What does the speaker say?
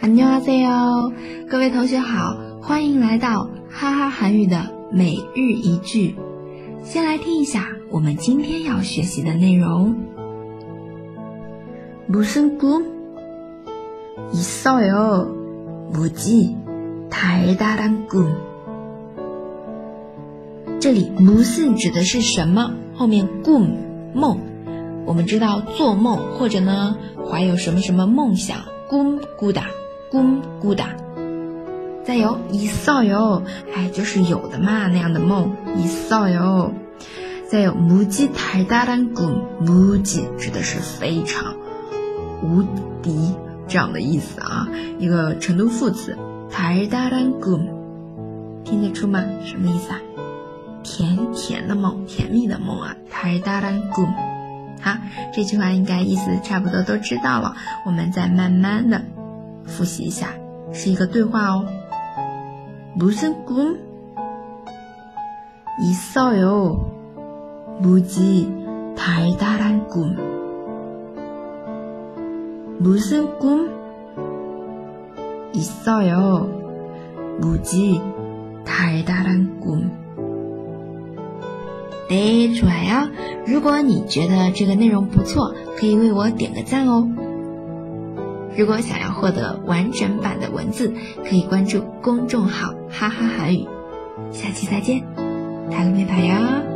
안녕하세요，各位同学好，欢迎来到哈哈韩语的每日一句。先来听一下我们今天要学习的内容。무슨꿈있어요무지달달한 꿈。这里무슨指的是什么？后面꿈梦，我们知道做梦或者呢怀有什么什么梦想，꿈꾸다。 꿈꾸다再有있어 요， 哎，就是有的嘛，那样的梦있어 요。 再有무지달달한 꿈， 무지指的是非常无敌这样的意思啊，一个程度副词。달달한 꿈， 听得出吗？什么意思啊？甜甜的梦，甜蜜的梦啊。달달한 꿈， 好，这句话应该意思差不多都知道了，我们再慢慢的。 复习一下，是一个对话哦。무슨꿈있어 요？ 무지달달한 꿈。 무슨꿈있어 요？ 무지달달한 꿈。 对，좋아 요。 如果你觉得这个内容不错，可以为我点个赞哦。 如果想要获得完整版的文字，可以关注公众号“哈哈韩语”。下期再见，塔个没塔呀。